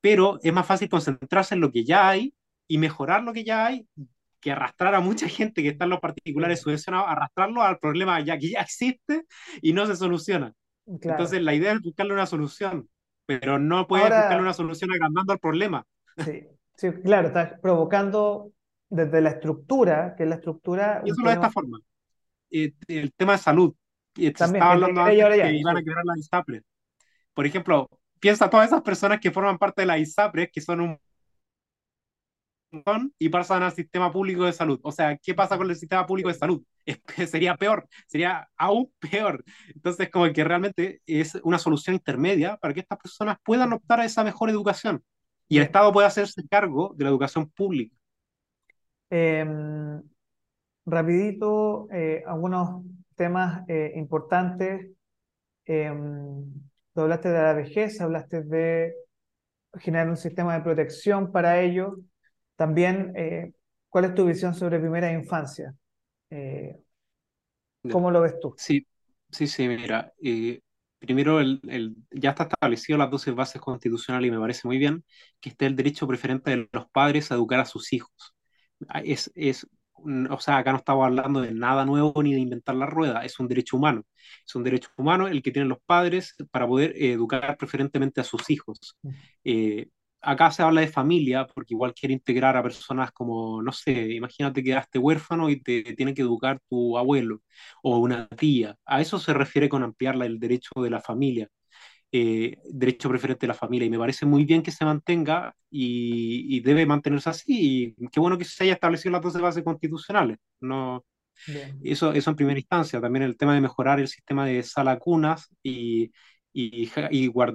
pero es más fácil concentrarse en lo que ya hay y mejorar lo que ya hay que arrastrar a mucha gente que está en los particulares subvencionados, arrastrarlo al problema ya que ya existe y no se soluciona. Entonces la idea es buscarle una solución, pero no puedes buscarle una solución agrandando el problema. Sí, sí, claro, estás provocando desde la estructura, que es la estructura... Y eso de esta forma. Eh, el tema de salud. También, estaba hablando antes que iban a quebrar la ISAPRE. Por ejemplo, piensa todas esas personas que forman parte de la ISAPRE, que son un y pasan al sistema público de salud. O sea, ¿qué pasa con el sistema público de salud? sería peor, sería aún peor. Entonces, como que realmente es una solución intermedia para que estas personas puedan optar a esa mejor educación y el Estado pueda hacerse cargo de la educación pública. Em, rapidito, eh, algunos temas eh, importantes. Em, tú hablaste de la vejez, hablaste de generar un sistema de protección para ello. También, eh, ¿cuál es tu visión sobre primera infancia? Eh, ¿Cómo lo ves tú? Sí, sí, sí, mira, eh, primero el, ya está establecido las 12 bases constitucionales y me parece muy bien que esté el derecho preferente de los padres a educar a sus hijos. Ah, es, es, o sea, acá no estamos hablando de nada nuevo ni de inventar la rueda, es un derecho humano. Es un derecho humano el que tienen los padres para poder educar preferentemente a sus hijos acá se habla de familia porque igual quiere integrar a personas como, no sé, imagínate que quedaste huérfano y te tiene que educar tu abuelo o una tía. A eso se refiere con ampliar el derecho de la familia, eh, derecho preferente de la familia. Y me parece muy bien que se mantenga y, debe mantenerse así. Y qué bueno que se haya establecido las 12 bases constitucionales. No, eso, eso en primera instancia. También el tema de mejorar el sistema de sala cunas y y,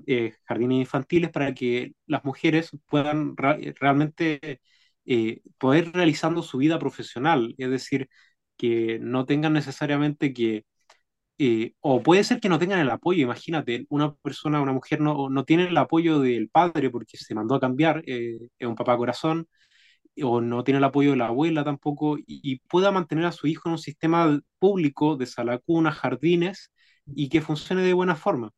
eh, jardines infantiles para que las mujeres puedan realmente eh, poder realizando su vida profesional, es decir, que no tengan necesariamente que, eh, o puede ser que no tengan el apoyo, imagínate, una persona, una mujer no, no tiene el apoyo del padre porque se mandó a cambiar, es un papá corazón, o no tiene el apoyo de la abuela tampoco, y, y, pueda mantener a su hijo en un sistema público de salacuna, jardines, y que funcione de buena forma.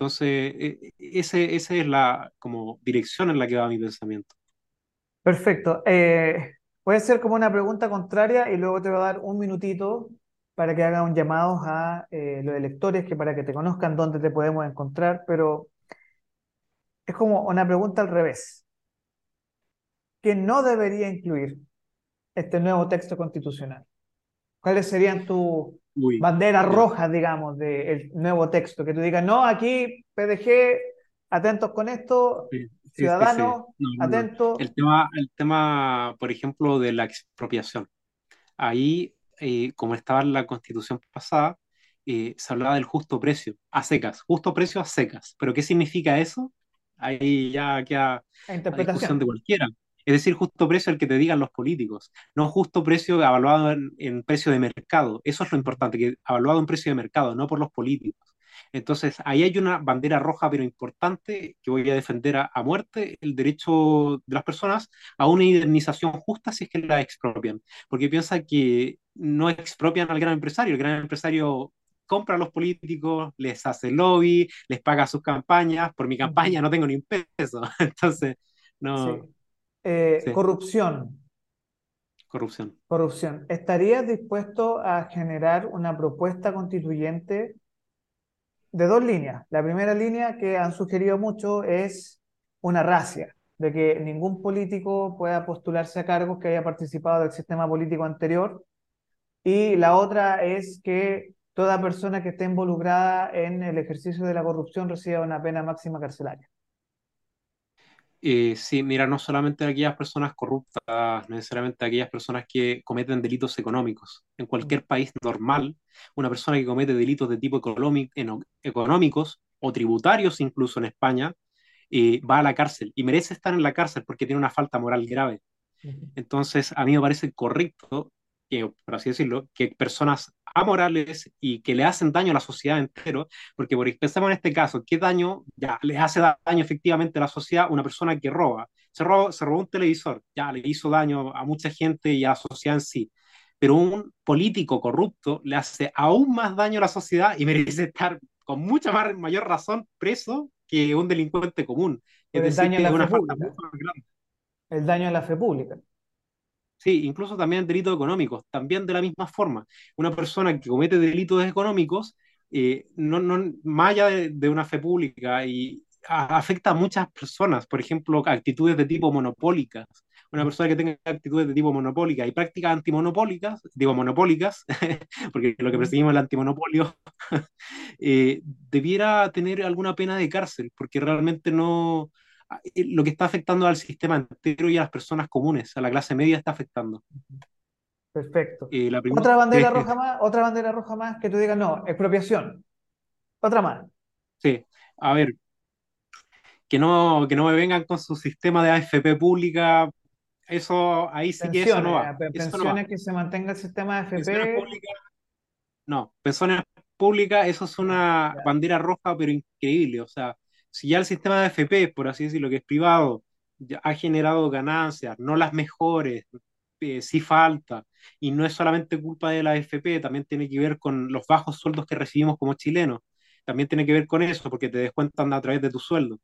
Entonces, e, ese, esa es la como dirección en la que va mi pensamiento. Perfecto. Eh, puede ser como una pregunta contraria y luego te voy a dar un minutito para que haga un llamado a eh, los electores, que para que te conozcan dónde te podemos encontrar, pero es como una pregunta al revés. ¿Qué no debería incluir este nuevo texto constitucional? ¿Cuáles serían tus banderas rojas, digamos, del nuevo texto? Que tú digas, no, aquí PDG, atentos con esto, ciudadanos, atentos. El tema, el tema, por ejemplo, de la expropiación. Ahí, eh, como estaba en la constitución pasada, eh, se hablaba del justo precio, a secas, justo precio a secas. ¿Pero qué significa eso? Ahí ya queda la discusión de cualquiera. Es decir, justo precio el que te digan los políticos, no justo precio evaluado en, precio de mercado. Eso es lo importante, que evaluado en precio de mercado, no por los políticos. Entonces, ahí hay una bandera roja, pero importante, que voy a defender a, muerte, el derecho de las personas a una indemnización justa si es que la expropian. Porque piensa que no expropian al gran empresario, el gran empresario compra a los políticos, les hace lobby, les paga sus campañas, por mi campaña no tengo ni un peso. Entonces, no... Eh, corrupción. Corrupción. Corrupción. ¿Estarías dispuesto a generar una propuesta constituyente de dos líneas? La primera línea que han sugerido mucho es una racia, de que ningún político pueda postularse a cargos que haya participado del sistema político anterior. Y la otra es que toda persona que esté involucrada en el ejercicio de la corrupción reciba una pena máxima carcelaria. Eh, sí, mira, no solamente aquellas personas corruptas, necesariamente aquellas personas que cometen delitos económicos. En cualquier país normal, una persona que comete delitos de tipo económicos o tributarios, incluso en España, eh, va a la cárcel y merece estar en la cárcel porque tiene una falta moral grave. Entonces, a mí me parece correcto, que, por así decirlo, que personas amorales y que le hacen daño a la sociedad entero, porque por pensemos en este caso, ¿qué daño ya le hace daño efectivamente a la sociedad una persona que roba? Se robó, se robó un televisor, ya le hizo daño a mucha gente y a la sociedad en sí, pero un político corrupto le hace aún más daño a la sociedad y merece estar con mucha más, mayor razón preso que un delincuente común. Es decir, daño una falta muy grande. El daño a la fe pública. Sí, incluso también delitos económicos, también de la misma forma. Una persona que comete delitos económicos, eh, no, no, más allá de, una fe pública, y afecta a muchas personas, por ejemplo, actitudes de tipo monopólicas. Una persona que tenga actitudes de tipo monopólica y prácticas antimonopólicas, digo monopólicas, porque lo que perseguimos es el antimonopolio, eh, debiera tener alguna pena de cárcel, porque realmente no, lo que está afectando al sistema entero y a las personas comunes, a la clase media está afectando. Perfecto. Eh, otra bandera roja más, otra bandera roja más que tú digas, no, expropiación. Otra más. Sí, a ver, que no, que no me vengan con su sistema de AFP pública, eso ahí sí que eso no va. Pensiones que se mantenga el sistema de AFP. no, pensiones públicas, eso es una bandera roja, pero increíble, o sea, si ya el sistema de FP, por así decirlo, que es privado, ha generado ganancias, no las mejores, eh, sí falta, y no es solamente culpa de la FP, también tiene que ver con los bajos sueldos que recibimos como chilenos, también tiene que ver con eso, porque te descuentan a través de tu sueldo,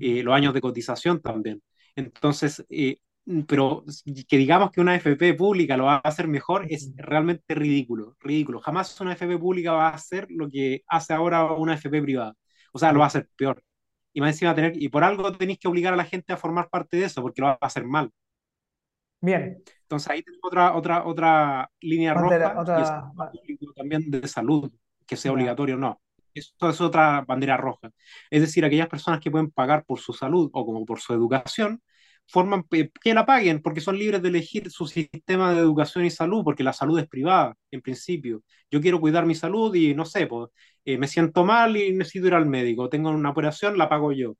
eh, los años de cotización también. Entonces, eh, pero que digamos que una FP pública lo va a hacer mejor es realmente ridículo, ridículo. Jamás una FP pública va a hacer lo que hace ahora una FP privada. O sea, lo va a hacer peor y más encima tener, y por algo tenéis que obligar a la gente a formar parte de eso, porque lo va a hacer mal. Bien. Entonces ahí tenemos otra, otra, otra línea roja, otra... también de salud, que sea obligatorio o no. Eso es otra bandera roja. Es decir, aquellas personas que pueden pagar por su salud o como por su educación, forman que la paguen porque son libres de elegir su sistema de educación y salud, porque la salud es privada, en principio. Yo quiero cuidar mi salud y no sé, pues, eh, me siento mal y necesito ir al médico, tengo una operación, la pago yo.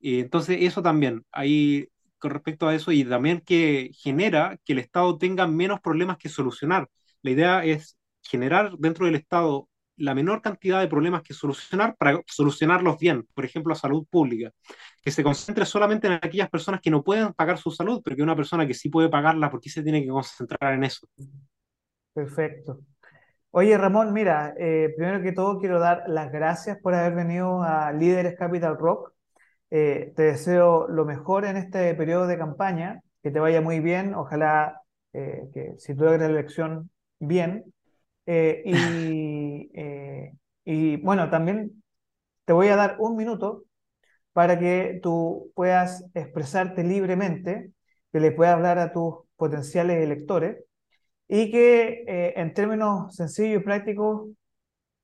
Y entonces, eso también, ahí con respecto a eso, y también que genera que el Estado tenga menos problemas que solucionar. La idea es generar dentro del Estado la menor cantidad de problemas que solucionar para solucionarlos bien, por ejemplo, a salud pública, que se concentre solamente en aquellas personas que no pueden pagar su salud, pero que una persona que sí puede pagarla, ¿por qué se tiene que concentrar en eso? Perfecto. Oye, Ramón, mira, eh, primero que todo quiero dar las gracias por haber venido a Líderes Capital Rock. Eh, te deseo lo mejor en este periodo de campaña, que te vaya muy bien, ojalá eh, que si tú la elección bien, eh, y, eh, y bueno, también te voy a dar un minuto para que tú puedas expresarte libremente, que le puedas hablar a tus potenciales electores y que eh, en términos sencillos y prácticos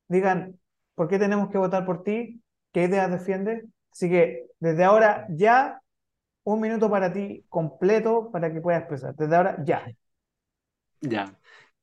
digan por qué tenemos que votar por ti, qué ideas defiendes. Así que desde ahora ya, un minuto para ti completo para que puedas expresar. Desde ahora ya. Ya.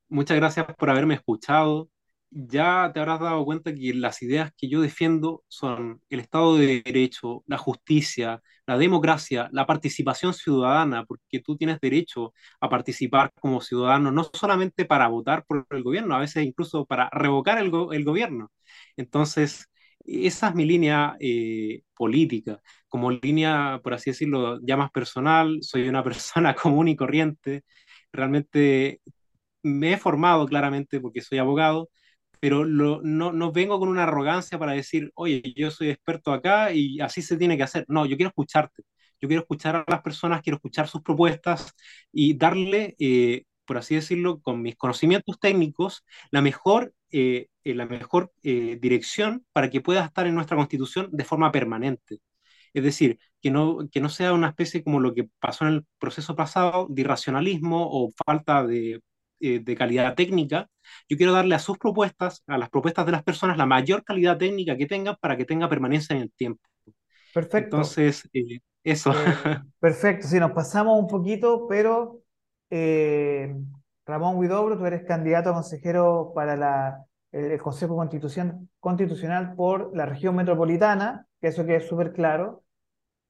Muchas gracias por haberme escuchado. Ya te habrás dado cuenta que las ideas que yo defiendo son el Estado de Derecho, la justicia, la democracia, la participación ciudadana, porque tú tienes derecho a participar como ciudadano, no solamente para votar por el gobierno, a veces incluso para revocar el, gobierno. Entonces, esa es mi línea eh, política. Como línea, por así decirlo, ya más personal, soy una persona común y corriente. Realmente me he formado claramente porque soy abogado, pero no, no vengo con una arrogancia para decir, oye, yo soy experto acá y así se tiene que hacer. No, yo quiero escucharte. Yo quiero escuchar a las personas, quiero escuchar sus propuestas y darle, eh, por así decirlo, con mis conocimientos técnicos, la mejor, eh, eh, la mejor dirección para que pueda estar en nuestra constitución de forma permanente. Es decir, que no, que no sea una especie como lo que pasó en el proceso pasado de irracionalismo o falta de eh, de calidad técnica, yo quiero darle a sus propuestas, a las propuestas de las personas, la mayor calidad técnica que tengan para que tenga permanencia en el tiempo. Perfecto. Entonces, eh, eso. Eh, perfecto, sí, nos pasamos un poquito, pero Ramón Huidobro, tú eres candidato a consejero para la, el Consejo Constitucional, Constitucional por la región metropolitana, que eso que es súper claro.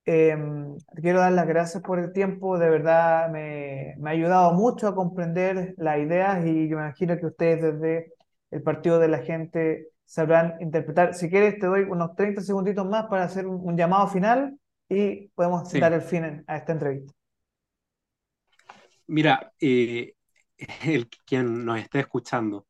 Em, quiero dar las gracias por el tiempo, de verdad me, me ha ayudado mucho a comprender las ideas y me imagino que ustedes desde el Partido de la Gente sabrán interpretar. Si quieres, te doy unos 30 segunditos más para hacer un, un llamado final y podemos Sí. dar el fin a esta entrevista. Mira, eh, el quien nos está escuchando,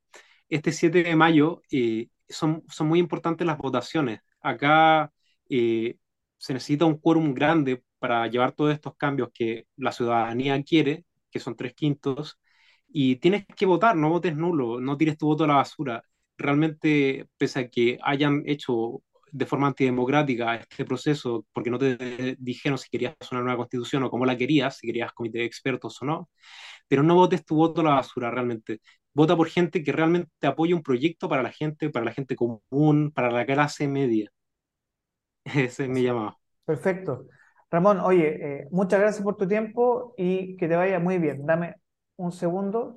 este 7 de mayo eh, son, son muy importantes las votaciones. Acá eh, se necesita un quórum grande para llevar todos estos cambios que la ciudadanía quiere, que son tres quintos, y tienes que votar, no votes nulo, no tires tu voto a la basura. Realmente, pese a que hayan hecho de forma antidemocrática este proceso, porque no te dijeron si querías una nueva constitución o cómo la querías, si querías comité de expertos o no, pero no votes tu voto a la basura realmente. Vota por gente que realmente apoye un proyecto para la gente, para la gente común, para la clase media. Ese es mi llamado. Perfecto. Ramón, oye, eh, muchas gracias por tu tiempo y que te vaya muy bien. Dame un segundo.